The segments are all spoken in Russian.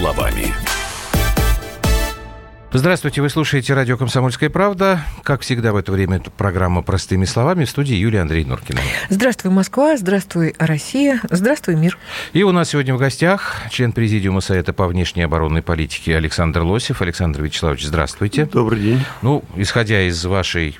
словами. Здравствуйте, вы слушаете радио «Комсомольская правда». Как всегда в это время это программа «Простыми словами» в студии Юлия Андрей Норкина. Здравствуй, Москва, здравствуй, Россия, здравствуй, мир. И у нас сегодня в гостях член Президиума Совета по внешней оборонной политике Александр Лосев. Александр Вячеславович, здравствуйте. Добрый день. Ну, исходя из вашей,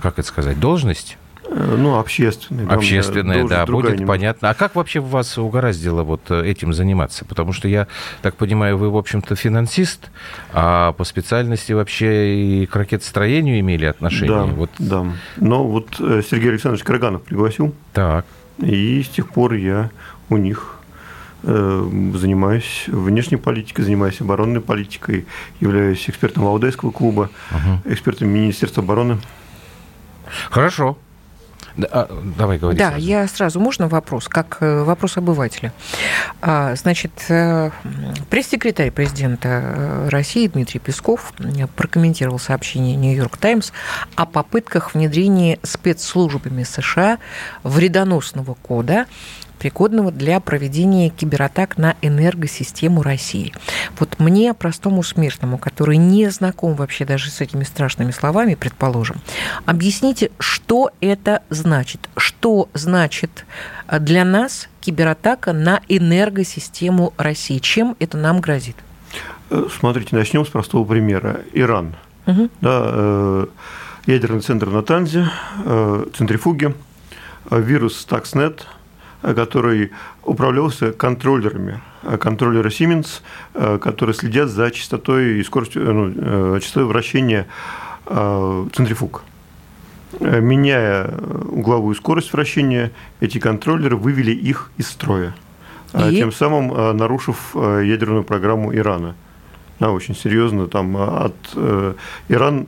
как это сказать, должности, ну, общественный. Общественная, да, будет немного. понятно. А как вообще вас угораздило вот э, этим заниматься? Потому что я так понимаю, вы, в общем-то, финансист, а по специальности вообще и к ракетостроению имели отношение? Да, вот. да. Но вот э, Сергей Александрович Караганов пригласил. Так. И с тех пор я у них занимаюсь внешней политикой, занимаюсь оборонной политикой, являюсь экспертом Валдайского клуба, угу. экспертом Министерства обороны. Хорошо. А, давай говори. Да, сразу. я сразу. Можно вопрос, как э, вопрос обывателя? А, значит, э, пресс-секретарь президента э, России Дмитрий Песков прокомментировал сообщение Нью-Йорк Таймс о попытках внедрения спецслужбами США вредоносного кода пригодного для проведения кибератак на энергосистему России. Вот мне, простому смертному, который не знаком вообще даже с этими страшными словами, предположим, объясните, что это значит? Что значит э, для нас кибератака на энергосистему России? Чем это нам грозит? Э, смотрите, начнем с простого примера. Иран. Угу. Да, э, ядерный центр на Танзе, центрифуги, вирус Stuxnet – который управлялся контроллерами, контроллеры Siemens, которые следят за частотой и скоростью, ну, частотой вращения центрифуг. Меняя угловую скорость вращения, эти контроллеры вывели их из строя, и? тем самым нарушив ядерную программу Ирана. Да, очень серьезно, там от Иран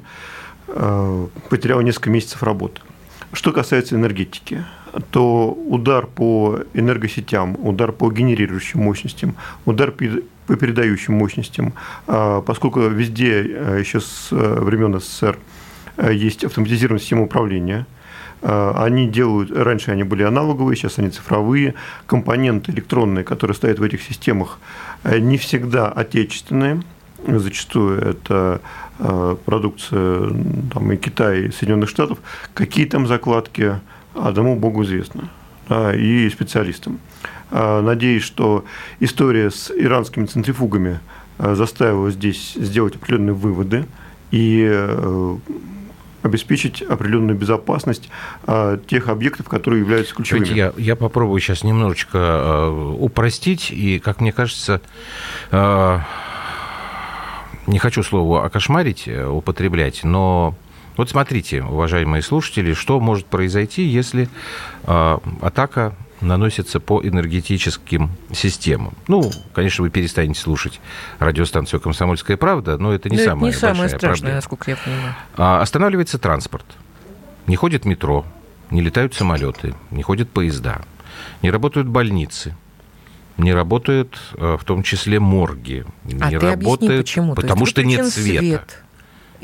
потерял несколько месяцев работы. Что касается энергетики, то удар по энергосетям, удар по генерирующим мощностям, удар по передающим мощностям, а, поскольку везде а, еще с а, времен СССР есть автоматизированная система управления, они делают, раньше они были аналоговые, сейчас они цифровые, компоненты электронные, которые стоят в этих системах, не всегда отечественные, зачастую это продукция там, и Китая, и Соединенных Штатов, какие там закладки, одному Богу известно, да, и специалистам. А, надеюсь, что история с иранскими центрифугами а, заставила здесь сделать определенные выводы и э, обеспечить определенную безопасность а, тех объектов, которые являются ключевыми. Я, я попробую сейчас немножечко упростить, и, как мне кажется, не хочу слово окошмарить, э, употреблять, но вот смотрите, уважаемые слушатели, что может произойти, если э, атака наносится по энергетическим системам. Ну, конечно, вы перестанете слушать радиостанцию «Комсомольская правда», но это не но самая это не самое страшное, проблема. насколько я понимаю. А, останавливается транспорт. Не ходит метро, не летают самолеты, не ходят поезда, не работают больницы, не работают э, в том числе морги, а не ты работают, объясни, почему? потому что нет света. Свет.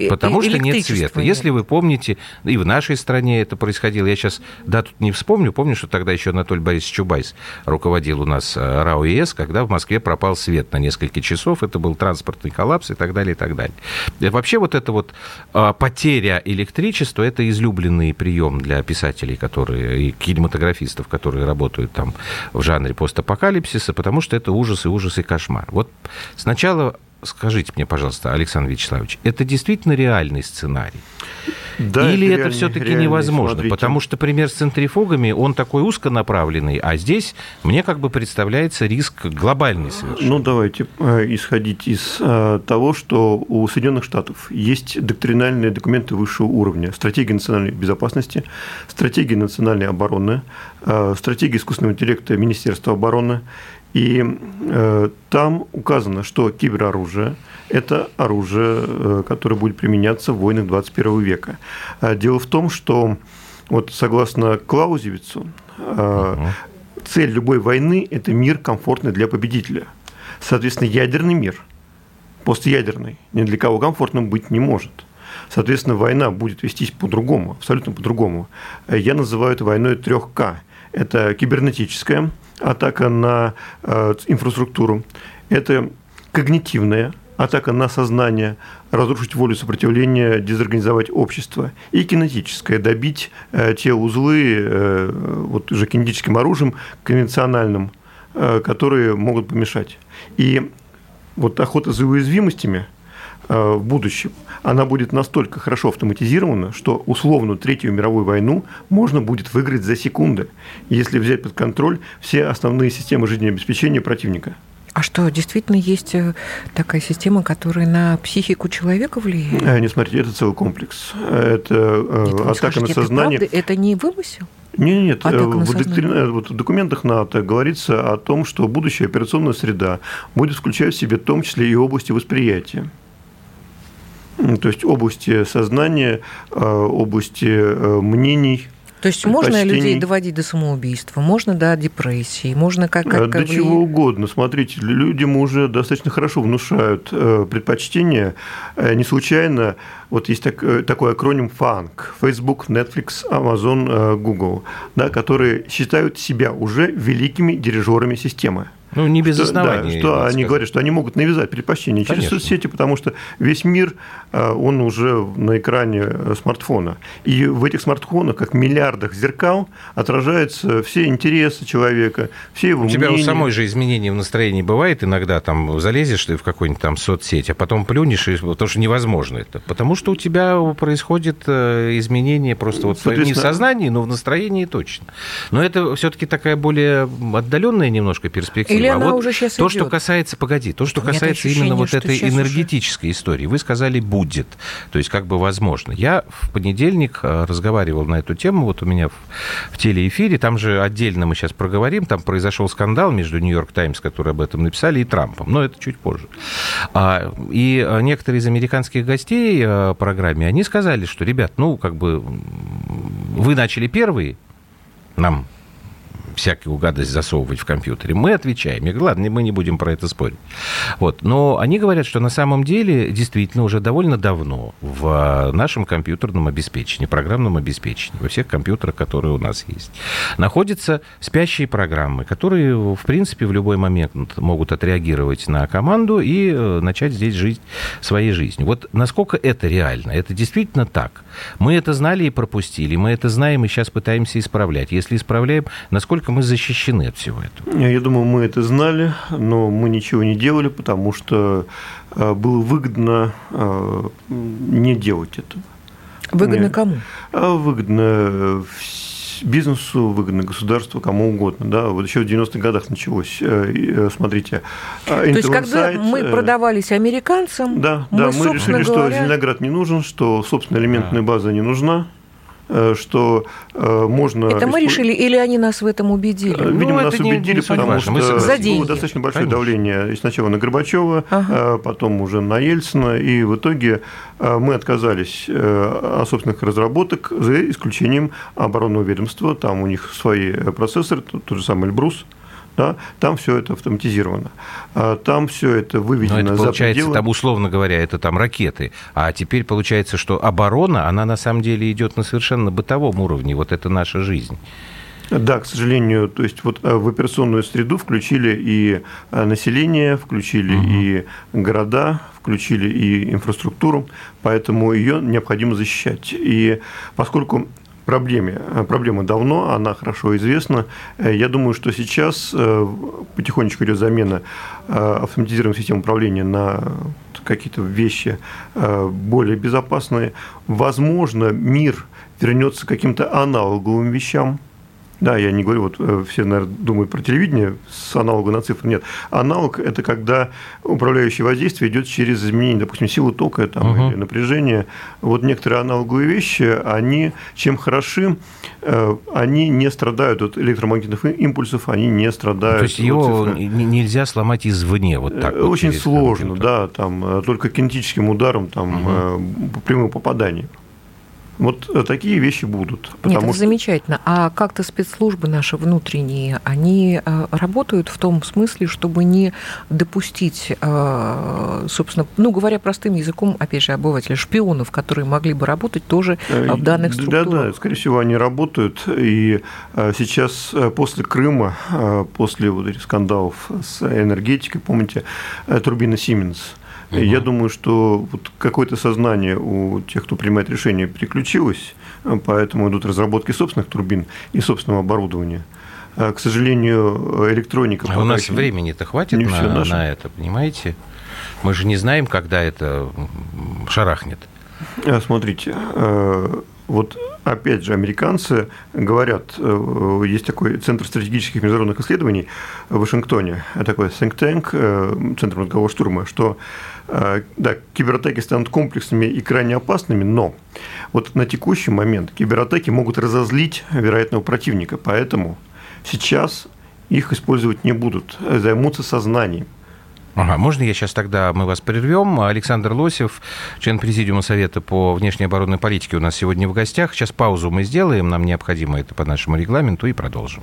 Потому что нет цвета. Если вы помните, и в нашей стране это происходило, я сейчас дату не вспомню, помню, что тогда еще Анатолий Борисович Чубайс руководил у нас э, РАО ЕС, когда в Москве пропал свет на несколько часов, это был транспортный коллапс и так далее, и так далее. И вообще вот эта вот э, потеря электричества, это излюбленный прием для писателей, которые, и кинематографистов, которые работают там в жанре постапокалипсиса, потому что это ужас и ужас и кошмар. Вот сначала скажите мне, пожалуйста, Александр Вячеславович, это действительно реальный сценарий? Да, Или это, это все-таки невозможно? Смотрите. Потому что пример с центрифугами, он такой узконаправленный, а здесь мне как бы представляется риск глобальный совершенно. Ну, давайте э, исходить из э, того, что у Соединенных Штатов есть доктринальные документы высшего уровня. Стратегия национальной безопасности, стратегия национальной обороны, э, стратегия искусственного интеллекта Министерства обороны и э, там указано, что кибероружие – это оружие, э, которое будет применяться в войнах 21 века. А дело в том, что вот согласно Клаузевицу, э, цель любой войны – это мир, комфортный для победителя. Соответственно, ядерный мир, постядерный, ни для кого комфортным быть не может. Соответственно, война будет вестись по-другому, абсолютно по-другому. Я называю это войной 3К. Это кибернетическая, атака на э, инфраструктуру, это когнитивная, атака на сознание, разрушить волю сопротивления, дезорганизовать общество, и кинетическое, добить э, те узлы э, вот уже кинетическим оружием, конвенциональным, которые могут помешать. И вот охота за уязвимостями в будущем, она будет настолько хорошо автоматизирована, что условно Третью мировую войну можно будет выиграть за секунды, если взять под контроль все основные системы жизнеобеспечения противника. А что, действительно есть э, такая система, которая на психику человека влияет? Э, не смотрите, это целый комплекс. Это э, Нет, атака скажете, на сознание. Это, правда? это не вымысел? Нет, нет, в, доктрин... вот в документах НАТО говорится о том, что будущая операционная среда будет включать в себе в том числе и области восприятия. То есть области сознания, области мнений – то есть можно людей доводить до самоубийства, можно до депрессии, можно как... как до чего угодно. Смотрите, людям уже достаточно хорошо внушают э, предпочтения. Э, не случайно вот есть так, э, такой акроним FANG – Facebook, Netflix, Amazon, Google, да, которые считают себя уже великими дирижерами системы. Ну, не без что. Да, что они сказать. говорят, что они могут навязать предпочтение через Конечно. соцсети, потому что весь мир, э, он уже на экране э, смартфона. И в этих смартфонах, как миллиардах зеркал, отражаются все интересы человека, все его У тебя у самой же изменения в настроении бывает иногда, там, залезешь ты в какую-нибудь там соцсеть, а потом плюнешь, потому что невозможно это. Потому что у тебя происходит э, изменение просто вот не в сознании, но в настроении точно. Но это все-таки такая более отдаленная немножко перспектива. Или а вот уже сейчас То, идет. что касается, погоди, то, что касается именно вот этой энергетической уже... истории. Вы сказали «будет», то есть как бы возможно. Я в понедельник э, разговаривал на эту тему, вот у меня в, в телеэфире, там же отдельно мы сейчас проговорим, там произошел скандал между «Нью-Йорк Таймс», которые об этом написали, и Трампом, но это чуть позже. А, и э, некоторые из американских гостей э, программе, они сказали, что, ребят, ну, как бы вы начали первые, нам всякую гадость засовывать в компьютере. Мы отвечаем. Я говорю, ладно, мы не будем про это спорить. Вот. Но они говорят, что на самом деле действительно уже довольно давно в нашем компьютерном обеспечении, программном обеспечении, во всех компьютерах, которые у нас есть, находятся спящие программы, которые, в принципе, в любой момент могут отреагировать на команду и э, начать здесь жить своей жизнью. Вот насколько это реально? Это действительно так? Мы это знали и пропустили, мы это знаем и сейчас пытаемся исправлять. Если исправляем, насколько насколько мы защищены от всего этого? Я думаю, мы это знали, но мы ничего не делали, потому что э, было выгодно э, не делать этого. Выгодно Нет. кому? А выгодно бизнесу, выгодно государству, кому угодно. Да? Вот еще в 90-х годах началось. Э, смотрите, То есть, когда мы продавались американцам, да, мы, да, мы решили, говоря... что Зеленоград не нужен, что, собственно, элементная база не нужна. Э, что э, можно... Это мы решили, или они нас в этом убедили? Э, видимо, ну, нас убедили, не потому что мы за деньги. было достаточно большое Конечно. давление сначала на Горбачева, ага. потом уже на Ельцина, и в итоге мы отказались от собственных разработок, за исключением оборонного ведомства, там у них свои процессоры, тот же самый Эльбрус, да, там все это автоматизировано. А там все это выведено Но это получается, за пределы... там, условно говоря, это там ракеты. А теперь получается, что оборона, она на самом деле идет на совершенно бытовом уровне. Вот это наша жизнь. Да, к сожалению, то есть вот э, в операционную среду включили и э, население, включили угу. и города, включили и инфраструктуру, поэтому ее необходимо защищать. И поскольку проблеме. Э, проблема давно, она хорошо известна. Э, я думаю, что сейчас э, потихонечку идет замена автоматизированных систем управления на какие-то вещи более безопасные. Возможно, мир вернется к каким-то аналоговым вещам, да, я не говорю, вот э, все, наверное, думают про телевидение с аналога на цифры. Нет. Аналог – это когда управляющее воздействие идет через изменение, допустим, силы тока там, угу. или напряжения. Вот некоторые аналоговые вещи, они чем хороши, э, они не страдают от электромагнитных импульсов, они не страдают. То есть его цифры. нельзя сломать извне, вот так. Вот, Очень сложно, да, там только кинетическим ударом, там, угу. прямым попаданием. Вот э, такие вещи будут. Нет, это что... замечательно. А как-то спецслужбы наши внутренние, они э, работают в том смысле, чтобы не допустить, э, собственно, ну, говоря простым языком, опять же, обывателя, шпионов, которые могли бы работать тоже в данных структурах? Да, да, скорее всего, они работают. И сейчас после Крыма, после вот этих скандалов с энергетикой, помните, турбина Siemens – Угу. Я думаю, что вот какое-то сознание у тех, кто принимает решения, переключилось, поэтому идут разработки собственных турбин и собственного оборудования. А, к сожалению, электроника... А у нас времени-то хватит на, на это, понимаете? Мы же не знаем, когда это шарахнет. А, смотрите, а, вот опять же, американцы говорят, э, есть такой Центр стратегических международных исследований в Вашингтоне, такой think tank, э, Центр мозгового штурма, что э, да, кибератаки станут комплексными и крайне опасными, но вот на текущий момент кибератаки могут разозлить вероятного противника, поэтому сейчас их использовать не будут, займутся сознанием. Ага, можно я сейчас тогда мы вас прервем? Александр Лосев, член Президиума Совета по внешней оборонной политике у нас сегодня в гостях. Сейчас паузу мы сделаем, нам необходимо это по нашему регламенту, и продолжим.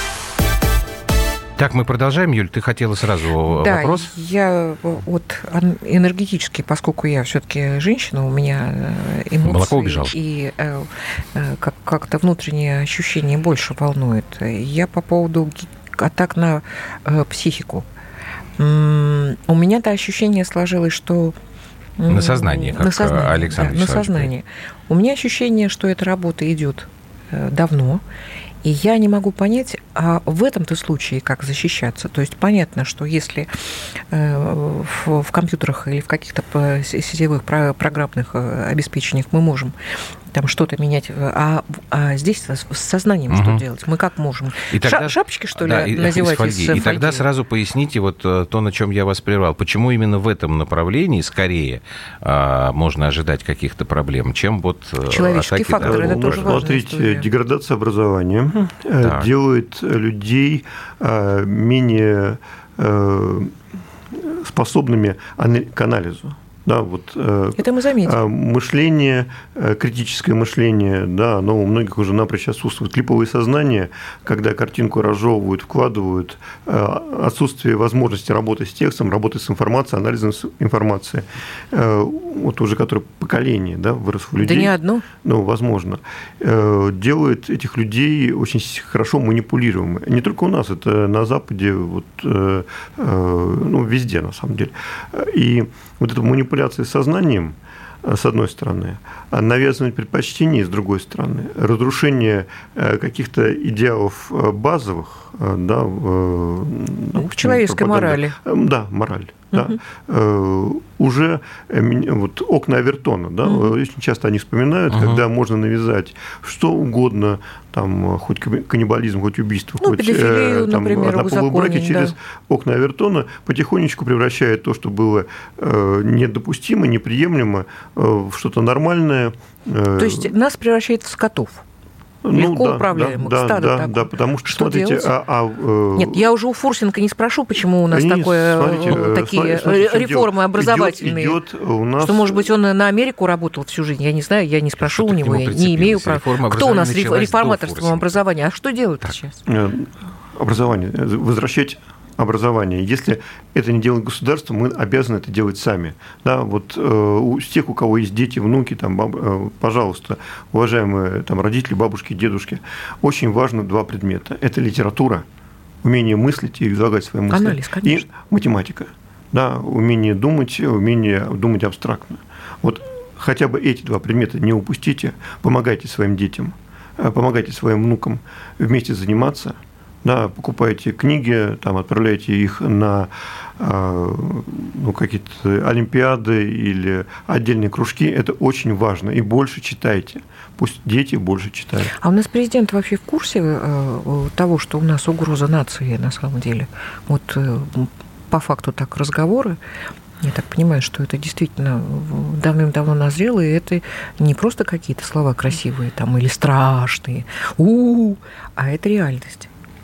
Так, мы продолжаем. Юль, ты хотела сразу да, вопрос? я вот энергетически, поскольку я все-таки женщина, у меня э, эмоции Молоко убежало. и э, э, как- как-то внутренние ощущения больше волнует. Я по поводу атак на психику. У меня-то ощущение сложилось, что на сознание, как на сознание, Александр да, на сознание. У меня ощущение, что эта работа идет Э, давно. И я не могу понять, а в этом-то случае как защищаться. То есть понятно, что если э, в, компьютерах или в каких-то сетевых программных э, обеспечениях мы можем там что-то менять. А, а здесь с сознанием угу. что делать? Мы как можем? И тогда, Шапочки, что ли, да, надевать из фольги. из фольги? И тогда сразу поясните вот э, то, на чем я вас прервал. Почему именно в этом направлении скорее а, можно ожидать каких-то проблем, чем вот э, Человеческий атаки, фактор, да, это ну, тоже Смотрите, деградация образования э, так. делает людей менее способными к анализу. Да, вот, э, Это мы заметили. А, мышление, э, критическое мышление, да, оно у многих уже напрочь отсутствует. Клиповое сознание, когда картинку разжевывают, вкладывают, э, отсутствие возможности работать с текстом, работать с информацией, анализом информации, вот уже которое поколение да, вырос в людей. Да не одно. Ну, возможно. Делает этих людей очень хорошо манипулируемыми. Не только у нас, это на Западе, вот, ну, везде, на самом деле. И вот эта манипуляция сознанием, э, с одной стороны, а навязывание предпочтений, с другой стороны, разрушение э, каких-то идеалов э, базовых, да, ну, в человеческой морали. Да, мораль да, угу. уже э, вот окна Авертона, да, угу. очень часто они вспоминают, угу. когда можно навязать что угодно, там, хоть каннибализм, хоть убийство, ну, хоть там, например, однополые браки через окна Авертона потихонечку превращает то, что было недопустимо, неприемлемо, в что-то нормальное. То есть нас превращает в скотов? Ну, легко да, управляемых, да, стадо да, такое. да, потому что, что смотрите, а, а, э... Нет, я уже у Фурсенко не спрошу, почему у нас Нет, такое, смотрите, э, такие смотрите, реформы образовательные. Идет, идет у нас... Что, может быть, он на Америку работал всю жизнь, я не знаю, я не спрошу у него, я не имею права. Кто у нас реформаторством образования? А что делают так. сейчас? Э, образование. Возвращать образования. Если это не делает государство, мы обязаны это делать сами. Да, вот э, у тех, у кого есть дети, внуки, там, баб, э, пожалуйста, уважаемые там, родители, бабушки, дедушки, очень важно два предмета. Это литература, умение мыслить и излагать свои мысли. Анализ, конечно. И математика. да, умение думать, умение думать абстрактно. Вот хотя бы эти два предмета не упустите, помогайте своим детям, э, помогайте своим внукам вместе заниматься, да, покупайте книги, там, отправляйте их на э, ну, какие-то олимпиады или отдельные кружки, это очень важно. И больше читайте. Пусть дети больше читают. А у нас президент вообще в курсе э, того, что у нас угроза нации на самом деле? Вот по факту так разговоры. Я так понимаю, что это действительно давным-давно назрело, и это не просто какие-то слова красивые там или страшные, у, -у, -у а это реальность.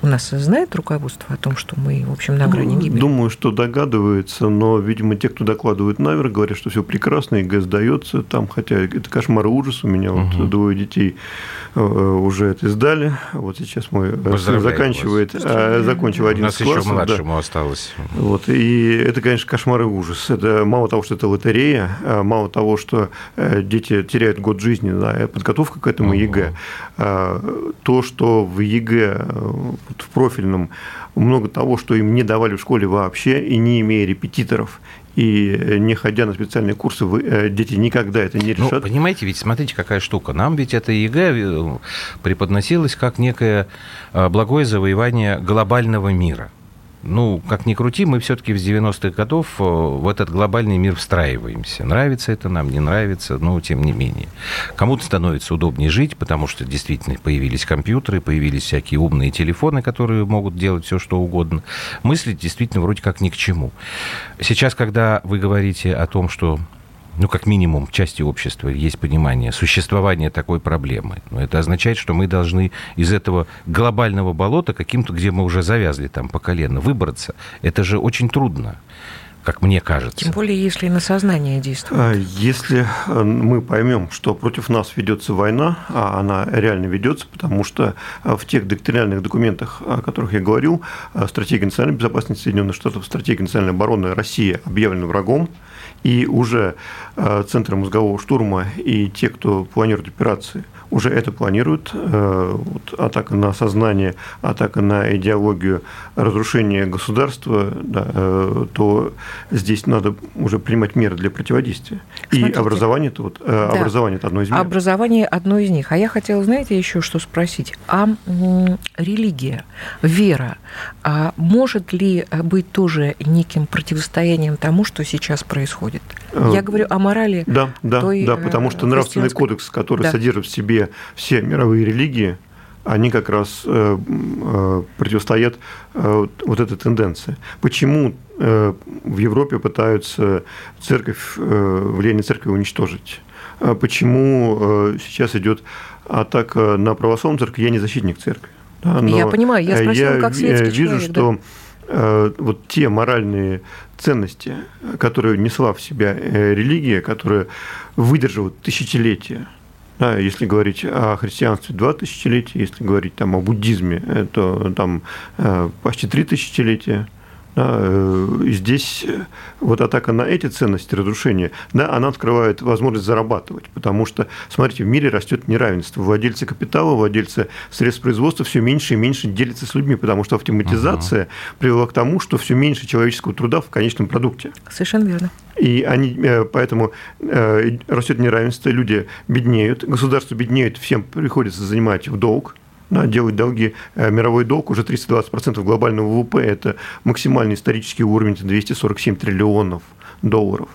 У нас знает руководство о том, что мы, в общем, на грани ну, гибели? Думаю, что догадывается, но, видимо, те, кто докладывают наверх, говорят, что все прекрасно, и ГЭС дается там, хотя это кошмар и ужас. У меня угу. вот двое детей э, уже это сдали. Вот сейчас мой э, сын заканчивает, а, закончил один класс. У нас еще младшему да. осталось. Вот, и это, конечно, кошмар и ужас. Это мало того, что это лотерея, а мало того, что дети теряют год жизни, да, подготовка к этому угу. ЕГЭ, а, то, что в ЕГЭ в профильном много того, что им не давали в школе вообще, и не имея репетиторов, и не ходя на специальные курсы, вы, э, дети никогда это не ну, решат. Ну, понимаете, ведь смотрите, какая штука. Нам ведь это ЕГЭ э, преподносилось как некое э, благое завоевание глобального мира ну, как ни крути, мы все-таки с 90-х годов э, в этот глобальный мир встраиваемся. Нравится это нам, не нравится, но тем не менее. Кому-то становится удобнее жить, потому что действительно появились компьютеры, появились всякие умные телефоны, которые могут делать все, что угодно. Мыслить действительно вроде как ни к чему. Сейчас, когда вы говорите о том, что ну, как минимум, в части общества есть понимание существования такой проблемы. Но это означает, что мы должны из этого глобального болота, каким-то, где мы уже завязли там по колено, выбраться. Это же очень трудно как мне кажется. Тем более, если на сознание действует. А, если э, мы поймем, что против нас ведется война, а она реально ведется, потому что э, в тех доктринальных документах, о которых я говорил, э, стратегия национальной безопасности Соединенных Штатов, стратегия национальной обороны России объявлена врагом, и уже э, центры мозгового штурма и те, кто планирует операции – уже это планируют. Э, вот, атака на сознание, атака на идеологию разрушения государства, да, э, то здесь надо уже принимать меры для противодействия. Смотрите, и образование это вот, э, да. образование это одно из мер. Образование одно из них. А я хотела, знаете, еще что спросить. А религия, вера, а может ли быть тоже неким противостоянием тому, что сейчас происходит? Я говорю о морали. Да, да, той, да, потому что нравственный кодекс, который да. содержит в себе все мировые религии, они как раз э, э, противостоят э, вот этой тенденции. Почему в Европе пытаются церковь, влияние церкви уничтожить? Почему сейчас идет атака на православную церковь? Я не защитник церкви. Да, но я понимаю, я спросила, я как светский вижу, человек, что да? Вот те моральные ценности, которые несла в себя религия, которые выдерживают тысячелетия, да, если говорить о христианстве два тысячелетия, если говорить там, о буддизме, то там э, почти три тысячелетия. Да, э, здесь вот атака на эти ценности разрушения, да, она открывает возможность зарабатывать, потому что, смотрите, в мире растет неравенство. Владельцы капитала, владельцы средств производства все меньше и меньше делятся с людьми, потому что автоматизация угу. привела к тому, что все меньше человеческого труда в конечном продукте. Совершенно верно. И они, э, поэтому э, растет неравенство, люди беднеют, государство беднеет, всем приходится занимать в долг, да, делать долги. Э, мировой долг уже 320% глобального ВВП – это максимальный исторический уровень, это 247 триллионов долларов.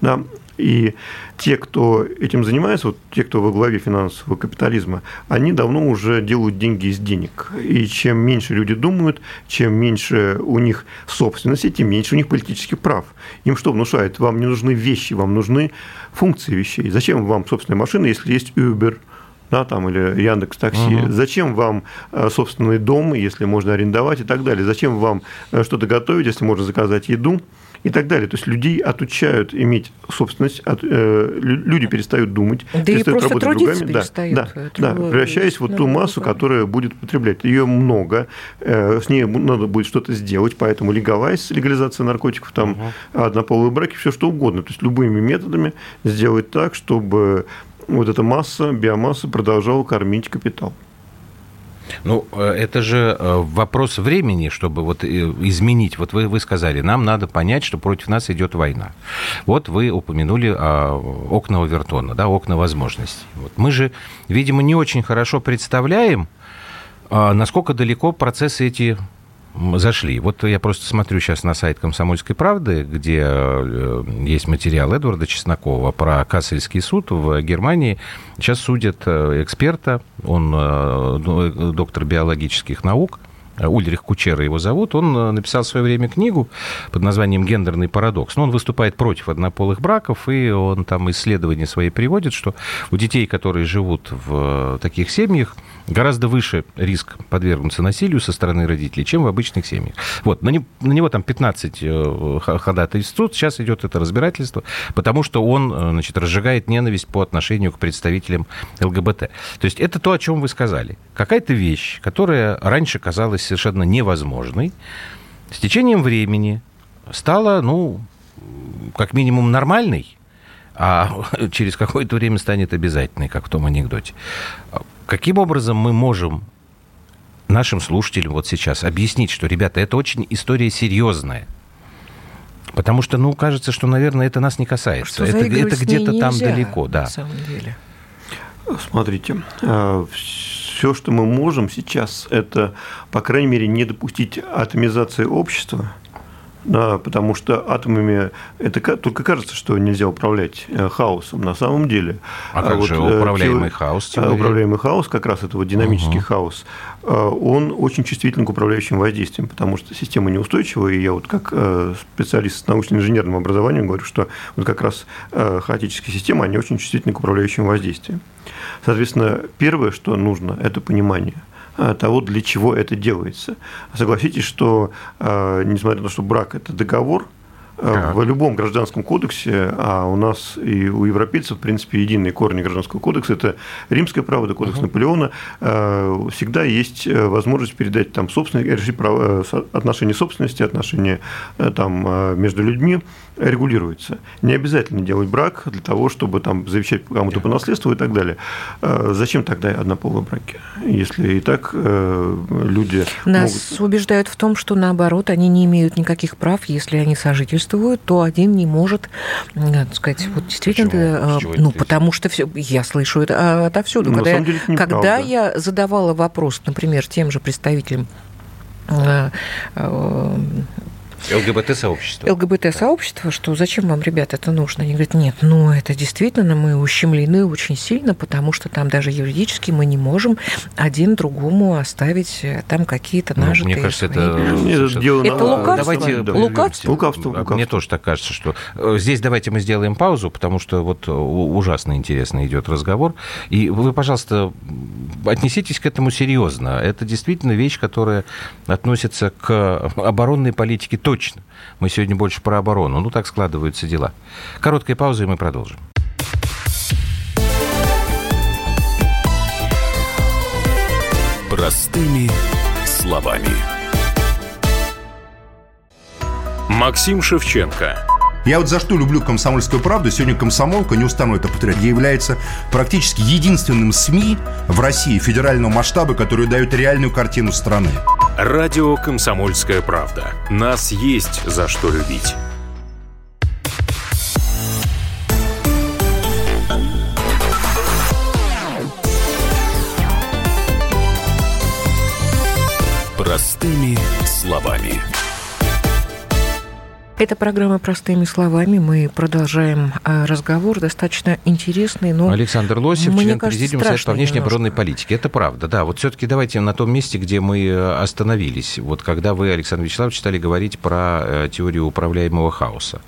Да. И те, кто этим занимается, вот те, кто во главе финансового капитализма, они давно уже делают деньги из денег. И чем меньше люди думают, чем меньше у них собственности, тем меньше у них политических прав. Им что внушают? Вам не нужны вещи, вам нужны функции вещей. Зачем вам собственная машина, если есть Uber, да, там, или Яндекс Такси. Угу. Зачем вам э, собственный дом, если можно арендовать и так далее? Зачем вам э, что-то готовить, если можно заказать еду? и так далее. То есть людей отучают иметь собственность, от, э, люди перестают думать, да перестают работать другами, да, да, да, превращаясь в вот ту массу, которая будет потреблять. Ее много, э, с ней надо будет что-то сделать, поэтому легалайз, легализация наркотиков, там угу. однополые браки, все что угодно. То есть любыми методами сделать так, чтобы вот эта масса, биомасса продолжала кормить капитал. Ну, э, это же э, вопрос времени, чтобы вот э, изменить. Вот вы, вы сказали, нам надо понять, что против нас идет война. Вот вы упомянули а, окна Овертона, да, окна возможностей. Вот мы же, видимо, не очень хорошо представляем, а, насколько далеко процессы эти зашли. Вот я просто смотрю сейчас на сайт «Комсомольской правды», где э, есть материал Эдварда Чеснокова про Кассельский суд в Германии. Сейчас судят э, эксперта, он э, доктор биологических наук, Ульрих Кучера его зовут, он э, написал в свое время книгу под названием «Гендерный парадокс». Но он выступает против однополых браков, и он там исследования свои приводит, что у детей, которые живут в э, таких семьях, гораздо выше риск подвергнуться насилию со стороны родителей, чем в обычных семьях. Вот, на, не, на него там 15 э, ходатайств суд, сейчас идет это разбирательство, потому что он, значит, разжигает ненависть по отношению к представителям ЛГБТ. То есть это то, о чем вы сказали. Какая-то вещь, которая раньше казалась совершенно невозможной, с течением времени стала, ну, как минимум нормальной, а через какое-то время станет обязательной, как в том анекдоте. Каким образом мы можем нашим слушателям вот сейчас объяснить, что, ребята, это очень история серьезная, Потому что, ну, кажется, что, наверное, это нас не касается. Что это это где-то там далеко, да. На самом деле. Смотрите, э, все, что мы можем сейчас, это, по крайней мере, не допустить атомизации общества, да, потому что атомами это только кажется, что нельзя управлять э, хаосом на самом деле. А, а как вот, же э, управляемый хаос? Теория? Управляемый хаос, как раз это вот динамический угу. хаос, он очень чувствителен к управляющим воздействиям, потому что система неустойчивая, и я вот как специалист с научно-инженерным образованием говорю, что вот как раз хаотические системы, они очень чувствительны к управляющим воздействиям. Соответственно, первое, что нужно, это понимание э, того, для чего это делается. Согласитесь, что, э, несмотря на то, что брак – это договор – так. В любом гражданском кодексе, а у нас и у европейцев, в принципе, единые корни гражданского кодекса, это римское право, это кодекс uh-huh. Наполеона, э, всегда есть э, возможность передать там собственные, решить право, э, отношения собственности, отношения там между людьми регулируется. Не обязательно делать брак для того, чтобы там завещать кому-то по наследству и так далее. Зачем тогда однополые браки, если и так люди Нас могут... убеждают в том, что наоборот, они не имеют никаких прав, если они сожительствуют то один не может, так сказать, вот действительно, Почему? ну, потому что все, я слышу это отовсюду. Ну, когда я, когда я задавала вопрос, например, тем же представителям э, э, ЛГБТ-сообщество. ЛГБТ-сообщество, что зачем вам, ребята, это нужно? Они говорят, нет, ну это действительно мы ущемлены очень сильно, потому что там даже юридически мы не можем один другому оставить э, там какие-то ну, нажитые Мне кажется, свои... это... Это, дело это лукавство. Давайте да. лукавство. Лукавство, лукавство. Мне тоже так кажется, что э, здесь давайте мы сделаем паузу, потому что вот э, ужасно интересно идет разговор. И вы, пожалуйста, отнеситесь к этому серьезно. Это действительно вещь, которая относится к оборонной политике точно. Мы сегодня больше про оборону. Ну, так складываются дела. Короткая пауза, и мы продолжим. Простыми словами. Максим Шевченко. Я вот за что люблю «Комсомольскую правду». Сегодня «Комсомолка», не устану это повторять, является практически единственным СМИ в России федерального масштаба, который дает реальную картину страны. Радио «Комсомольская правда». Нас есть за что любить. Простыми словами. Это программа «Простыми словами». Мы продолжаем э, разговор, достаточно интересный, но... Александр Лосев, член кажется, Президиума Совета по внешней оборонной политике. Это правда, да. Вот все-таки давайте на том месте, где мы э, остановились. Вот когда вы, Александр Вячеславович, стали говорить про э, теорию управляемого хаоса.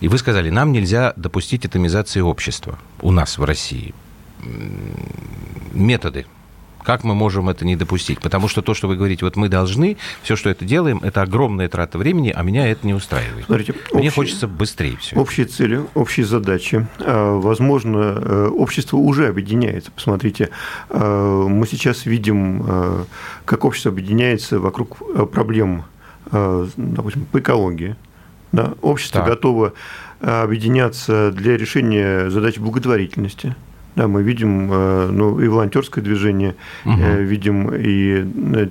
И вы сказали, нам нельзя допустить атомизации общества у нас в России. Методы как мы можем это не допустить? Потому что то, что вы говорите, вот мы должны, все, что это делаем, это огромная трата времени, а меня это не устраивает. Смотрите, Мне общие, хочется быстрее все. Общие цели, общие задачи. А, возможно, э, общество уже объединяется. Посмотрите, э, мы сейчас видим, э, как общество объединяется вокруг проблем, допустим, по экологии. Да? Общество так. готово объединяться для решения задач благотворительности Да, мы видим ну, и волонтерское движение, угу. видим и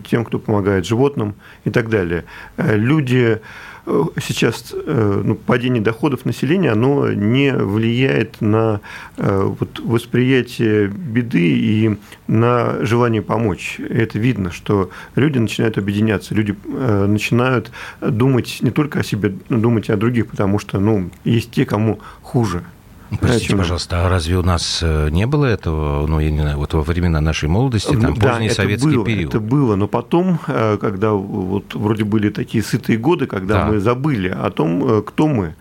тем, кто помогает животным и так далее. Люди Э, сейчас э, ну, падение доходов населения, оно не влияет на э, вот, восприятие беды и на желание помочь. Это видно, что люди начинают объединяться, люди начинают думать не только о себе, но думать и о других, потому что ну, есть те, кому хуже. Простите, пожалуйста, а разве у нас э, не было этого, ну, я не знаю, вот во времена нашей молодости, там, да, поздний советский было, период? это было, но потом, э, когда вот вроде были такие сытые годы, когда да. мы забыли о том, э, кто мы,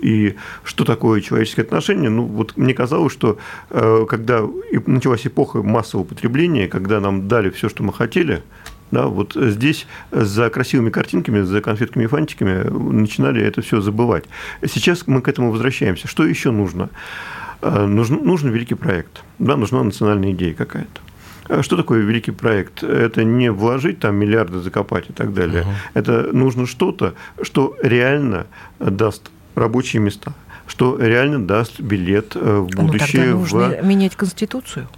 и что такое человеческие отношения, ну, вот мне казалось, что когда началась эпоха массового потребления, когда нам дали все, что мы хотели, да, вот здесь за красивыми картинками, за конфетками и фантиками начинали это все забывать. Сейчас мы к этому возвращаемся. Что еще нужно? Э, нужен, нужен великий проект, да, нужна национальная идея какая-то. А что такое великий проект? Это не вложить там миллиарды, закопать и так далее. Угу. Это нужно что-то, что реально даст рабочие места, что реально даст билет э, в будущее. Ну, тогда нужно в... менять Конституцию.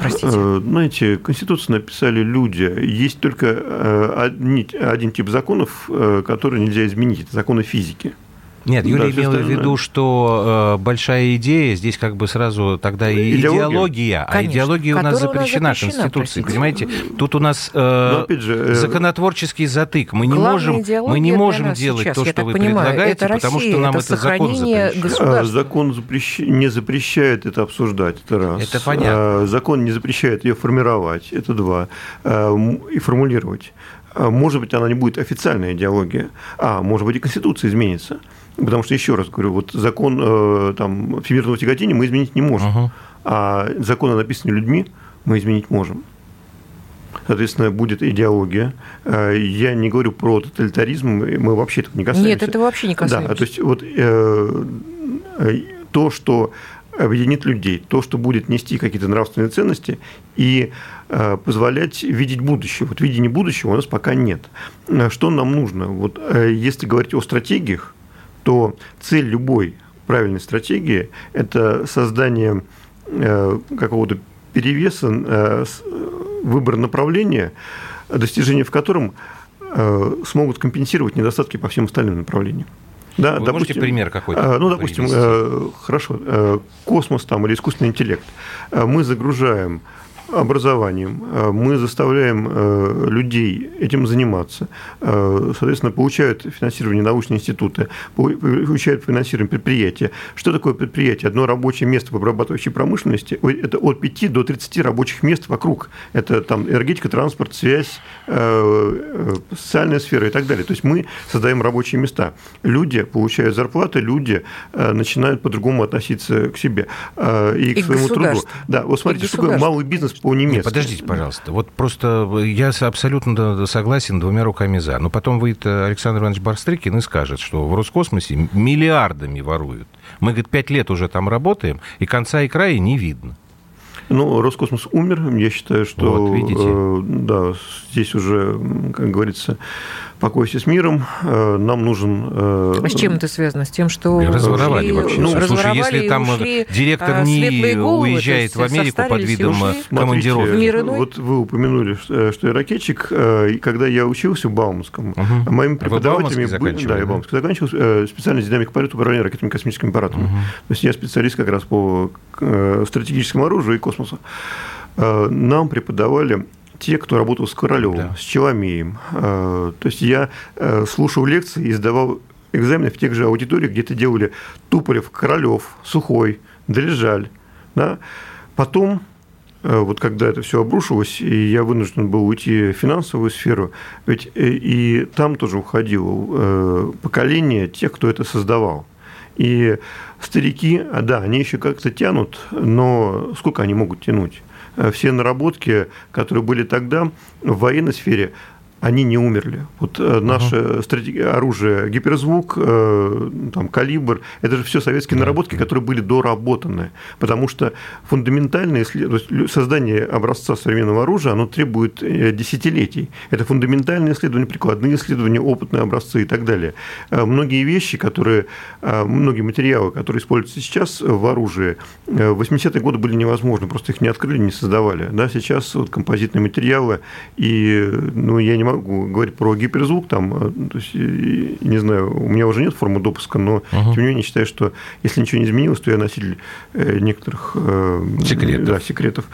Простите. Э, знаете, Конституцию написали люди. Есть только э, один тип законов, э, который нельзя изменить. Это законы физики. Нет, Юлия да, имела в виду, что э, большая идея здесь как бы сразу тогда и идеология, идеология а Конечно, а идеология у нас запрещена, запрещена Конституцией, простите. понимаете? Тут у нас э, же, э, законотворческий затык. Мы не можем, мы не можем делать сейчас, то, что вы понимаю, предлагаете, потому что нам это, это закон запрещает. А, закон запрещ... не запрещает это обсуждать, это раз. Это понятно. А, закон не запрещает ее формировать, это два. А, и формулировать. Может быть, она не будет официальная идеология, а может быть и Конституция изменится. Потому что, еще раз говорю, вот закон э, там, всемирного тяготения мы изменить не можем, uh-huh. а законы, написанные людьми, мы изменить можем. Соответственно, будет идеология. Э, я не говорю про тоталитаризм, мы вообще этого не касаемся. Нет, это вообще не касаемся. Да, то есть вот э, то, что объединит людей, то, что будет нести какие-то нравственные ценности и э, позволять видеть будущее. Вот видения будущего у нас пока нет. Что нам нужно? Вот если говорить о стратегиях, то цель любой правильной стратегии – это создание э, какого-то перевеса, э, выбор направления, достижение в котором э, смогут компенсировать недостатки по всем остальным направлениям. Да, Вы допустим, можете пример какой-то? Ну, допустим, привести? хорошо, космос там или искусственный интеллект. Мы загружаем образованием, э, мы заставляем э, людей этим заниматься, э, соответственно, получают финансирование научные институты, получают финансирование предприятия. Что такое предприятие? Одно рабочее место в обрабатывающей промышленности – это от 5 до 30 рабочих мест вокруг. Это там энергетика, транспорт, связь, социальная сфера и так далее. То есть мы создаем рабочие места. Люди получают зарплаты, люди начинают по-другому относиться к себе и, и к своему труду. Да, вот смотрите, что такое малый бизнес по-немецки. Подождите, пожалуйста. Вот просто я абсолютно согласен двумя руками за. Но потом выйдет Александр Иванович Барстрыкин и скажет, что в Роскосмосе миллиардами воруют. Мы, говорит, пять лет уже там работаем, и конца и края не видно. Ну, Роскосмос умер. Я считаю, что вот, видите. Э, да, здесь уже, как говорится, покойся с миром, э, нам нужен... Э, а с чем это связано? С тем, что... разворовали ушли, вообще. Ну, слушай, если там ушли, директор не головы, уезжает в Америку под видом командировки. Вот вы упомянули, что я ракетчик. Когда я учился в Бауманском, угу. моими преподавателями... А были, да, я Бауманский заканчивал. Специальность динамика полета управления ракетными космическими аппаратами. Угу. То есть я специалист как раз по стратегическому оружию и космосу. Нам преподавали те, кто работал с Королевым, да. с Челомеем. Э, то есть я э, слушал лекции и сдавал экзамены в тех же аудиториях, где это делали Туполев, Королев, Сухой, Дрежаль. Да? Потом, э, вот когда это все обрушилось, и я вынужден был уйти в финансовую сферу, ведь и там тоже уходило поколение тех, кто это создавал. И старики, а да, они еще как-то тянут, но сколько они могут тянуть? Э, все наработки, которые были тогда в военной сфере, они не умерли. Вот uh-huh. наше стратеги... оружие, гиперзвук, там, калибр, это же все советские наработки, которые были доработаны, потому что фундаментальное создание образца современного оружия, оно требует десятилетий. Это фундаментальные исследования, прикладные исследования, опытные образцы и так далее. Многие вещи, которые, многие материалы, которые используются сейчас в оружии, в 80-е годы были невозможны, просто их не открыли, не создавали. Да, сейчас вот композитные материалы, и ну, я не могу говорить про гиперзвук, там, э, то есть, не знаю, у меня уже нет формы допуска, но uh-huh. тем не менее считаю, что если ничего не изменилось, то я носитель э, некоторых э, секретов. Да, секретов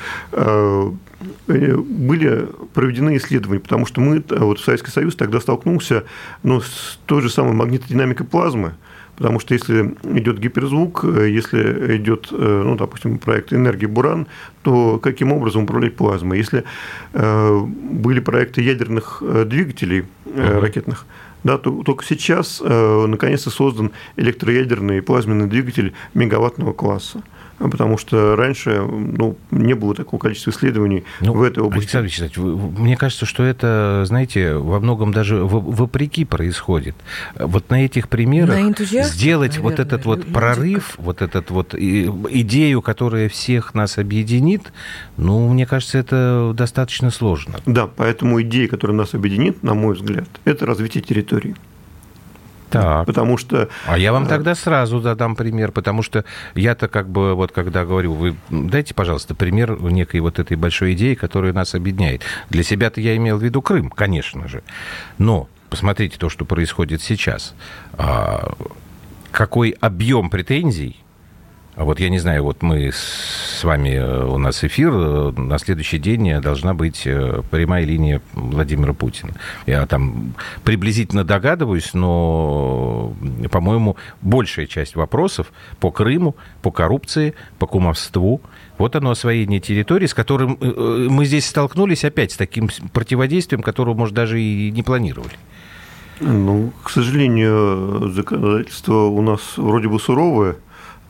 были проведены исследования, потому что мы, вот Советский Союз тогда столкнулся ну, с той же самой магнитодинамикой плазмы, Потому что если идет гиперзвук, э, если идет, э, ну, допустим, проект энергии Буран, то каким образом управлять плазмой? Если э, были проекты ядерных двигателей uh-huh. ракетных, да, то только сейчас наконец-то создан электроядерный плазменный двигатель мегаваттного класса потому что раньше ну, не было такого количества исследований ну, в этой области. Александр Вячеславович, мне кажется, что это, знаете, во многом даже вопреки происходит. Вот на этих примерах на сделать наверное, вот этот вот прорыв, вот этот вот идею, которая всех нас объединит, ну, мне кажется, это достаточно сложно. Да, поэтому идея, которая нас объединит, на мой взгляд, это развитие территории. Так. Потому что... А я вам э, тогда сразу дадам пример, потому что я-то как бы вот когда говорю, вы дайте, пожалуйста, пример некой вот этой большой идеи, которая нас объединяет. Для себя-то я имел в виду Крым, конечно же. Но посмотрите то, что происходит сейчас. А, какой объем претензий а вот я не знаю, вот мы с вами, э, у нас эфир, э, на следующий день должна быть э, прямая линия Владимира Путина. Я там приблизительно догадываюсь, но, по-моему, большая часть вопросов по Крыму, по коррупции, по кумовству, вот оно освоение территории, с которым мы здесь столкнулись опять с таким противодействием, которого, может, даже и не планировали. Ну, к сожалению, законодательство у нас вроде бы суровое,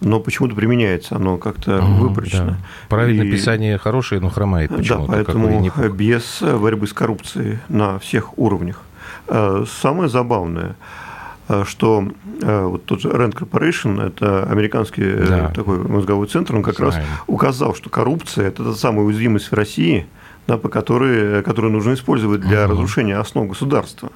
но почему-то применяется оно как-то угу, выборочно. Да. Правильно, и... писание хорошее, но хромает почему-то. Да, поэтому без борьбы с коррупцией на всех уровнях. Э, самое забавное, э, что э, вот тот же Rand Corporation, это американский да. такой мозговой центр, он как Знаем. раз указал, что коррупция – это та самая уязвимость в России, да, по которой, которую нужно использовать для угу. разрушения основ государства.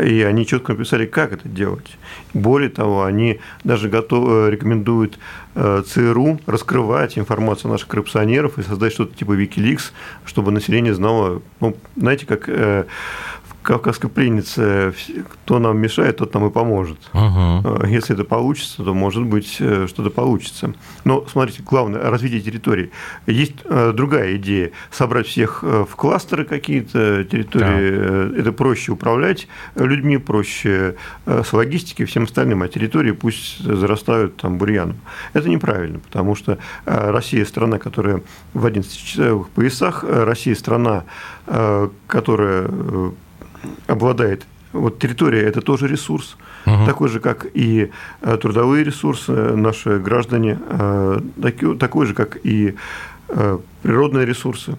И они четко написали, как это делать. Более того, они даже готовы, э, рекомендуют э, ЦРУ раскрывать информацию наших коррупционеров и создать что-то типа Wikileaks, чтобы население знало, ну, знаете, как э, кавказской пленнице, кто нам мешает, тот нам и поможет. Угу. Если это получится, то, может быть, э, что-то получится. Но, смотрите, главное – развитие территории. Есть э, другая идея – собрать всех в кластеры какие-то территории. Да. Это проще управлять людьми, проще с логистикой всем остальным, а территории пусть зарастают там бурьяном. Это неправильно, потому что Россия – страна, которая в 11 поясах, Россия – страна, которая обладает вот территория – это тоже ресурс, угу. такой же, как и э, трудовые ресурсы, наши граждане, э, такой же, как и э, природные ресурсы,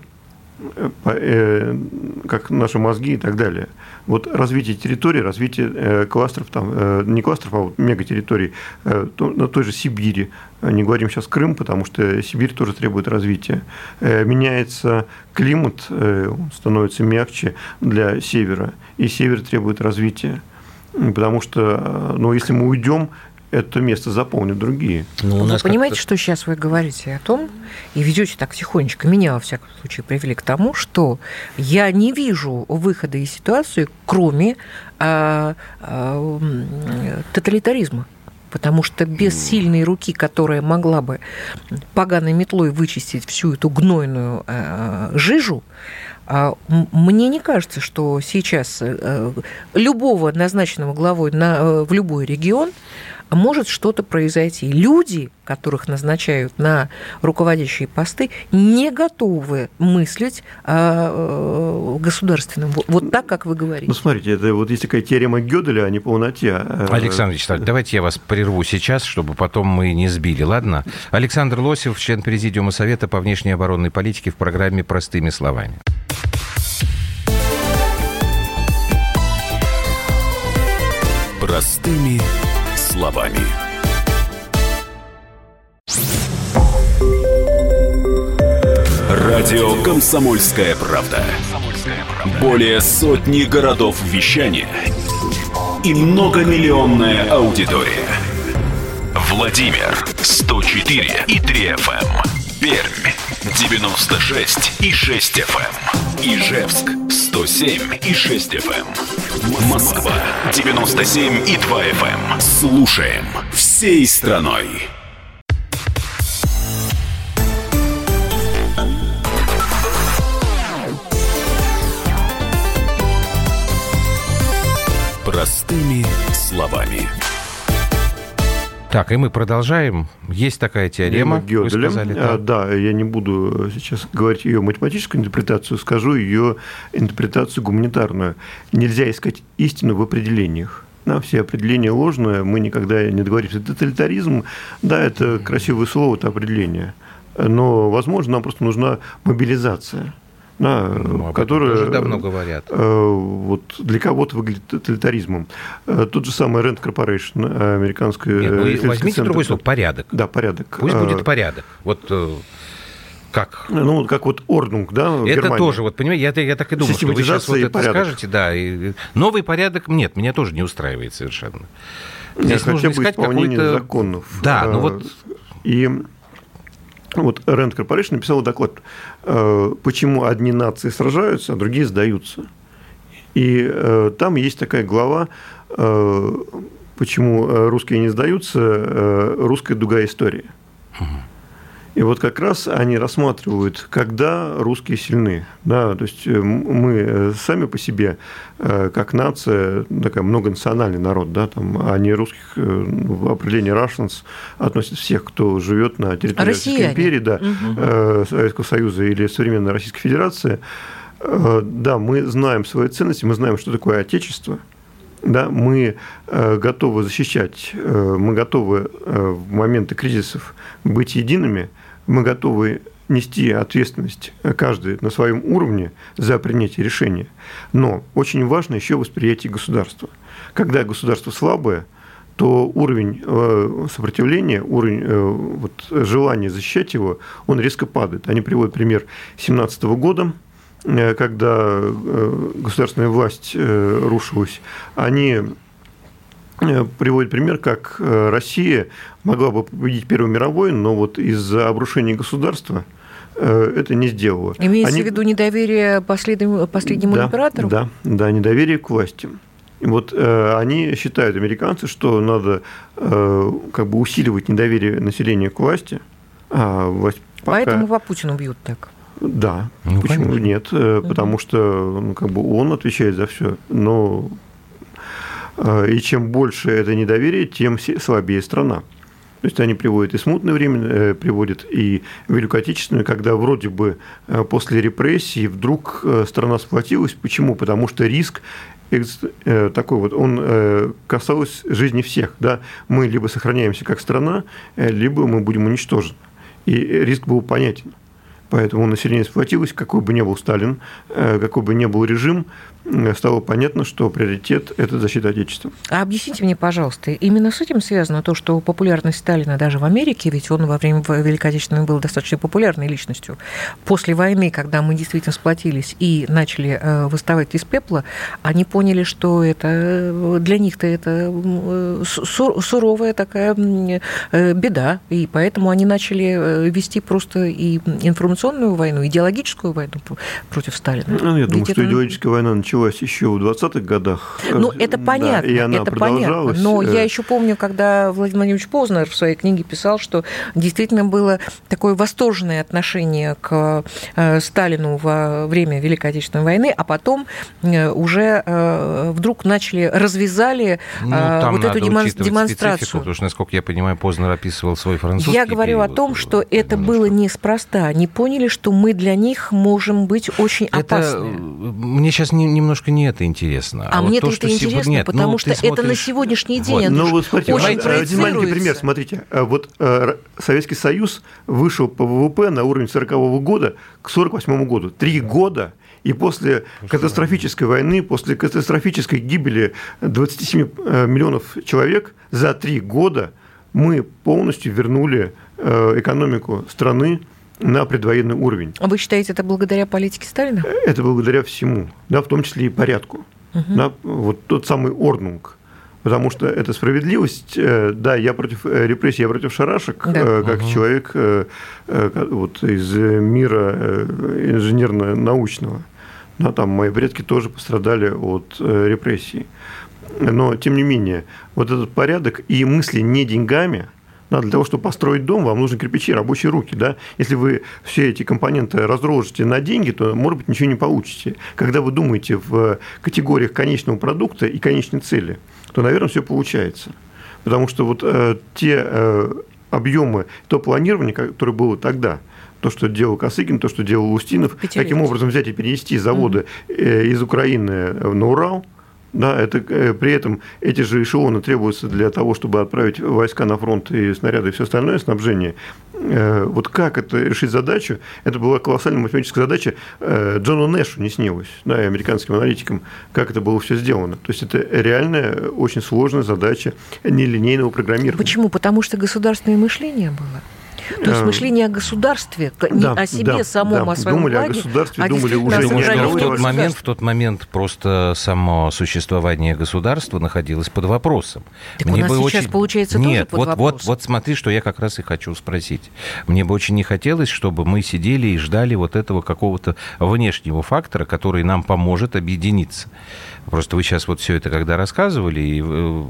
как наши мозги и так далее. Вот развитие территории, развитие кластеров, там, не кластеров, а вот мегатерриторий на той же Сибири, не говорим сейчас Крым, потому что Сибирь тоже требует развития. Меняется климат, становится мягче для севера и север требует развития. Потому что, ну, если мы уйдем, это место заполнят другие. Ну, у нас вы понимаете, что сейчас вы говорите о том, и ведете так тихонечко, меня, во всяком случае, привели к тому, что я не вижу выхода из ситуации, кроме а, а, тоталитаризма потому что без сильной руки, которая могла бы поганой метлой вычистить всю эту гнойную э, жижу, а мне не кажется, что сейчас э, любого назначенного главой на, э, в любой регион а может что-то произойти. Люди, которых назначают на руководящие посты, не готовы мыслить а, э, государственным. Вот так, как вы говорите. Ну, смотрите, это вот есть такая теорема Гёделя о неполноте. А, э, Александр Вячеславович, э, давайте я вас прерву сейчас, чтобы потом мы не сбили, ладно? Александр Лосев, член Президиума Совета по внешней оборонной политике в программе «Простыми словами». Простыми словами. Радио «Комсомольская правда». Более сотни городов вещания и многомиллионная аудитория. Владимир 104 и 3 FM. Эм. Пермь 96 и 6 FM. Эм. Ижевск 107 и 6 FM. Эм. Москва 97 и 2 FM. Слушаем всей страной. Простыми словами. Так, и мы продолжаем. Есть такая теорема, вы сказали. Да. да, я не буду сейчас говорить ее математическую интерпретацию, скажу ее интерпретацию гуманитарную. Нельзя искать истину в определениях. Да, все определения ложные, мы никогда не договоримся. Тоталитаризм, да, это красивое слово, это определение. Но, возможно, нам просто нужна мобилизация да, ну, которая тоже давно говорят. Э, вот для кого-то выглядит тоталитаризмом. Э, тот же самый Rent Corporation, американская... Нет, ну, возьмите центр, другой слово, порядок. Да, порядок. Пусть будет э, порядок. Вот как? Ну, как вот Ordnung, да, в Это Германии. тоже, вот понимаете, я, я так и думал, что вы сейчас вот это порядок. скажете, да. И новый порядок, нет, меня тоже не устраивает совершенно. Здесь Нет, нужно искать какой-то... законов. Да, ну вот... И вот Rand Corporation написал доклад, э, почему одни нации сражаются, а другие сдаются. И э, там есть такая глава, э, почему русские не сдаются, русская дуга истории. Угу. И вот как раз они рассматривают, когда русские сильны. Да, то есть э, мы э, сами по себе, э, как нация, такая многонациональный народ, да, там, а не русских, в определении Russians относят всех, кто живет на территории Российской империи, да, угу. Советского Союза или современной Российской Федерации. Да, мы знаем свои ценности, мы знаем, что такое Отечество – да, мы готовы защищать, мы готовы в моменты кризисов быть едиными – мы готовы нести ответственность каждый на своем уровне за принятие решения. Но очень важно еще восприятие государства. Когда государство слабое, то уровень э, сопротивления, уровень э, вот, желания защищать его, он резко падает. Они приводят пример 2017 года, э, когда государственная власть рушилась. Они Э, приводит пример, как э, Россия могла бы победить Первую мировую, но вот из-за обрушения государства э, это не сделала. Имеется Они... в виду недоверие последнему, последнему да, императору? Да, да, недоверие к власти. И вот э, они считают, американцы, что надо э, как бы усиливать недоверие населения к власти. А власть пока... Поэтому по Путину бьют так. Да, ну, почему конечно. нет? Потому что ну, как бы он отвечает за все. Но а, и чем больше это недоверие, тем слабее страна. То есть они приводят и смутное время, э, приводят и Великую Отечественную, когда вроде бы э, после репрессий вдруг э, страна сплотилась. Почему? Потому что риск такой вот, он касался жизни всех. Да? Мы либо сохраняемся как страна, либо мы будем уничтожены. И риск был понятен. Поэтому население сплотилось, какой бы ни был Сталин, какой бы ни был режим, стало понятно, что приоритет – это защита Отечества. А объясните мне, пожалуйста, именно с этим связано то, что популярность Сталина даже в Америке, ведь он во время Великой Отечественной был достаточно популярной личностью. После войны, когда мы действительно сплотились и начали э, выставать из пепла, они поняли, что это для них-то это суровая такая э, беда, и поэтому они начали э, вести просто и информационную войну, идеологическую войну против Сталина. Ну, я думаю, что идеологическая война началась началась еще в 20-х годах. Ну, это понятно, да, и она это понятно. Но я э, еще помню, когда Владимир Владимирович Познер в своей книге писал, что действительно было такое восторженное отношение к э, Сталину во время Великой Отечественной войны, а потом э, уже вдруг начали, развязали ну, вот эту демонстрацию. Потому что, насколько я понимаю, Познер описывал свой французский Я говорю период. о том, что это немножко. было неспроста. Они поняли, что мы для них можем быть очень это, опасны. Мне сейчас не, не немножко не это интересно. А, а мне вот то, это интересно, нет, потому ну, что смотришь... это на сегодняшний день. Вот. Ну, вот смотрите, очень один маленький пример, смотрите. Э, вот э, Советский Союз вышел по ВВП на уровень 40 -го года к 48 году. Три года И после катастрофической войны, после катастрофической гибели 27 э, миллионов человек за три года мы полностью вернули экономику страны на предвоенный уровень. А вы считаете, это благодаря политике Сталина? Это благодаря всему, да, в том числе и порядку. Угу. Да, вот тот самый Орнунг, потому что это справедливость. Э, да, я против э, репрессий, я против шарашек, да. Э, как угу. человек вот, из мира инженерно-научного. Да, там мои предки тоже пострадали от репрессий. Но, тем не менее, вот этот порядок и мысли не деньгами – да, для того, чтобы построить дом, вам нужны кирпичи, рабочие руки. Да? Если вы все эти компоненты разложите на деньги, то, может быть, ничего не получите. Когда вы думаете в категориях конечного продукта и конечной цели, то, наверное, все получается. Потому что вот э, те э, объемы, то планирование, которое было тогда, то, что делал Косыгин, то, что делал Устинов, каким образом взять и перенести заводы э, из Украины на Урал, да, это, э, при этом эти же эшелоны требуются для того, чтобы отправить войска на фронт и снаряды и все остальное снабжение. Э, вот как это решить задачу? Это была колоссальная математическая задача. Э, Джону Нэшу не снилось, да, и американским аналитикам, как это было все сделано. То есть это реальная, очень сложная задача нелинейного программирования. Почему? Потому что государственное мышление было. То есть мышление о государстве, не да, о себе да, самом, да. о своем думали о государстве, а думали уже думаю, что в тот момент, в тот момент просто само существование государства находилось под вопросом. Так Мне у нас бы сейчас очень... получается Нет, тоже под вот, вот, вот смотри, что я как раз и хочу спросить. Мне бы очень не хотелось, чтобы мы сидели и ждали вот этого какого-то внешнего фактора, который нам поможет объединиться. Просто вы сейчас вот все это когда рассказывали, и э,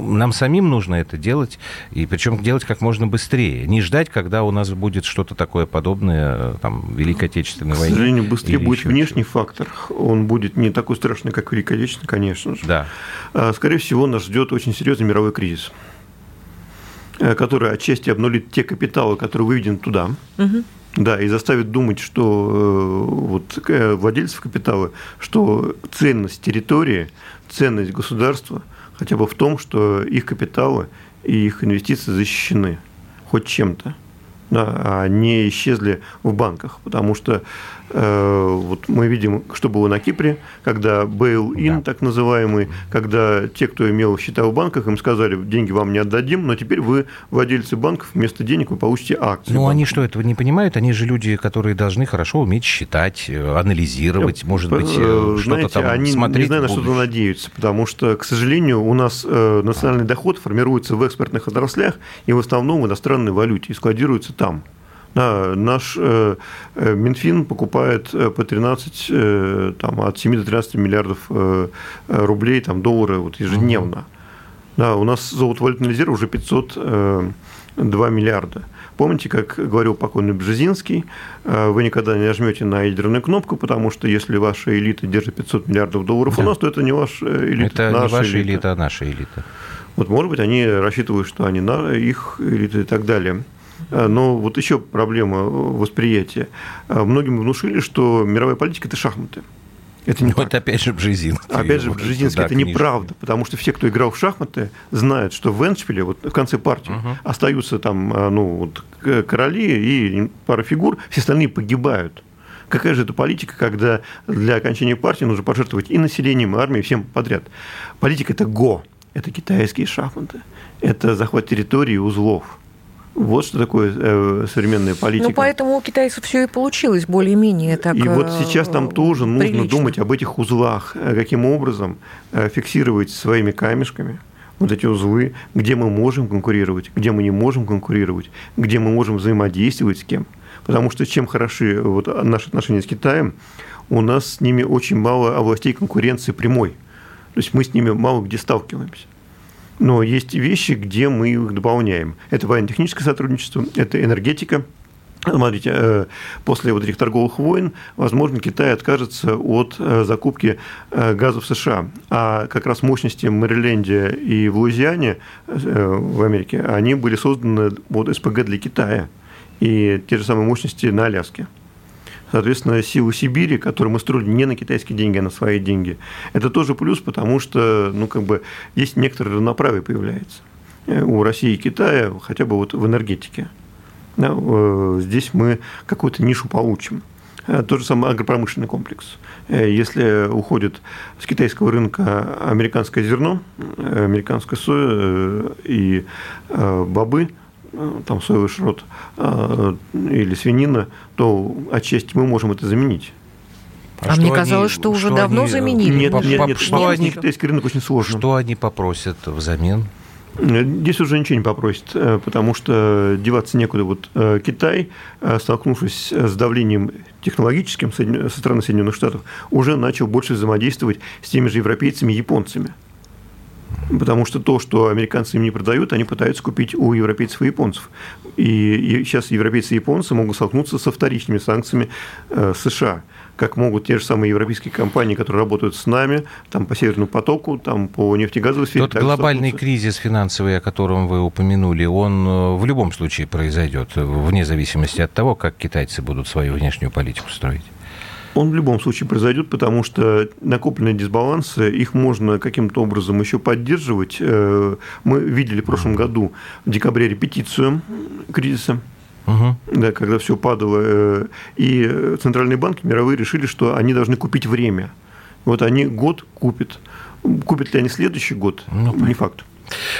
нам самим нужно это делать, и причем делать как можно быстрее. Не ждать, когда у нас будет что-то такое подобное э, там, Великой Отечественной войне. К сожалению, быстрее будет внешний чего. фактор. Он будет не такой страшный, как Великая Отечественная, конечно же. Да. А, скорее всего, нас ждет очень серьезный мировой кризис э, который отчасти обнулит те капиталы, которые выведены туда. Угу. Да, и заставит думать, что э, вот, владельцев капитала, что ценность территории, ценность государства хотя бы в том, что их капиталы и их инвестиции защищены хоть чем-то да, а не исчезли в банках. Потому что вот мы видим, что было на Кипре, когда bail-in, да. так называемый, когда те, кто имел счета в банках, им сказали, деньги вам не отдадим, но теперь вы, владельцы банков, вместо денег вы получите акции. Ну, они что, этого не понимают? Они же люди, которые должны хорошо уметь считать, э, анализировать, может быть, э, что-то там они, смотреть. не знаю, на что-то надеются, потому что, к сожалению, у нас э, национальный доход формируется в экспортных отраслях и в основном в иностранной валюте и складируется там. Да, наш э, э Минфин покупает э, по 13, э, там, от 7 до 13 миллиардов рублей, там, доллары вот, ежедневно. Да, у нас золотовалютный резерв уже 502 миллиарда. Помните, как говорил покойный Бжезинский, вы никогда не нажмете на ядерную кнопку, потому что если ваша элита держит 500 миллиардов долларов да. у нас, то это не ваша элита. Это не ваша элита. элита, а наша элита. Вот, может быть, они рассчитывают, что они на их элита и так далее. А, но вот еще проблема восприятия. А, многим внушили, что мировая политика – это шахматы. Это не вот опять же Бжезинский. Опять же Бжезинский. Это книжка. неправда, потому что все, кто играл в шахматы, знают, что в Эншпиле, вот в конце партии, угу. остаются там ну, вот, короли и пара фигур, все остальные погибают. Какая же это политика, когда для окончания партии нужно пожертвовать и населением, и армией, всем подряд? Политика – это ГО, это китайские шахматы, это захват территории и узлов. Вот что такое э, современная политика. Ну, поэтому у китайцев все и получилось более-менее так И вот сейчас там тоже прилично. нужно думать об этих узлах, э, каким образом э, фиксировать своими камешками вот эти узлы, где мы можем конкурировать, где мы не можем конкурировать, где мы можем взаимодействовать с кем. Потому что чем хороши вот наши отношения с Китаем, у нас с ними очень мало областей конкуренции прямой. То есть мы с ними мало где сталкиваемся. Но есть вещи, где мы их дополняем. Это военно-техническое сотрудничество, это энергетика, Смотрите, э, после вот этих торговых войн, возможно, Китай откажется от э, закупки э, газа в США. А как раз мощности в Мэриленде и в Луизиане в Америке, они были созданы вот СПГ для Китая. И те же самые мощности на Аляске. Соответственно, силы Сибири, которые мы строили не на китайские деньги, а на свои деньги, это тоже плюс, потому что, ну, как бы, есть некоторое равноправие появляется э, у России и Китая, хотя бы вот в энергетике. Э, здесь мы какую-то нишу получим. тот же самый агропромышленный комплекс. Если уходит с китайского рынка американское зерно, американская соя и бобы, там соевый шрот или свинина, то отчасти мы можем это заменить. А, а мне казалось, что уже что давно они... заменили. Нет, нет, нет, что они... китайский рынок очень сложно. Что они попросят взамен? Здесь уже ничего не попросит, э, потому что деваться некуда. Вот э, Китай, э, столкнувшись с давлением технологическим со стороны Соединенных Штатов, уже начал больше взаимодействовать с теми же европейцами и японцами. Потому что то, что американцы им не продают, они пытаются купить у европейцев и японцев. И сейчас европейцы и японцы могут столкнуться со вторичными санкциями США как могут те же самые европейские компании, которые работают с нами, там по Северному потоку, там по нефтегазовой сфере. Тот глобальный кризис финансовый, о котором вы упомянули, он э, в любом случае произойдет, вне зависимости от того, как китайцы будут свою внешнюю политику строить. Он в любом случае произойдет, потому что накопленные дисбалансы, их можно каким-то образом еще поддерживать. Э, мы видели в прошлом году в декабре репетицию кризиса угу. да, когда все падало. Э, и центральные банки мировые решили, что они должны купить время. Вот они год купят. Купят ли они следующий год? Ну, не факт.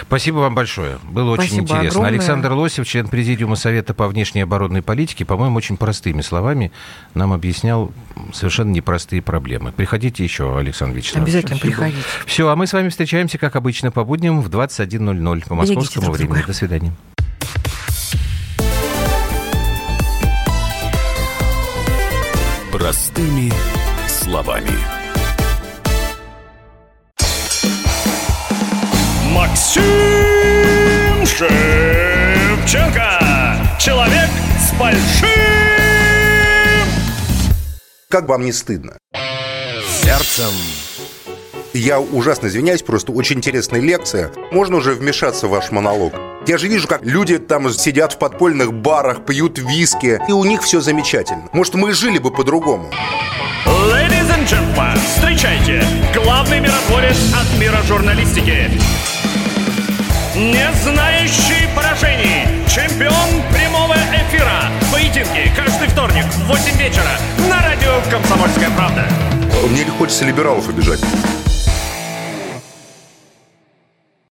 Спасибо вам большое. Было очень Спасибо интересно. Огромное. Александр Лосев, член Президиума Совета по внешней оборонной политике, по-моему, очень простыми словами нам объяснял совершенно непростые проблемы. Приходите еще, Александр Вячеславович. Обязательно Спасибо. приходите. Все, а мы с вами встречаемся, как обычно, по будням в 21.00 по московскому времени. До свидания. Простыми словами. Максим Шевченко. Человек с большим... Как вам не стыдно? Сердцем. Я ужасно извиняюсь, просто очень интересная лекция. Можно уже вмешаться в ваш монолог? Я же вижу, как люди там сидят в подпольных барах, пьют виски, и у них все замечательно. Может, мы жили бы по-другому? Ladies and gentlemen, встречайте, главный миротворец от мира журналистики. Не знающий поражений, чемпион прямого эфира. Поединки каждый вторник в 8 вечера на радио «Комсомольская правда». Мне не хочется либералов обижать.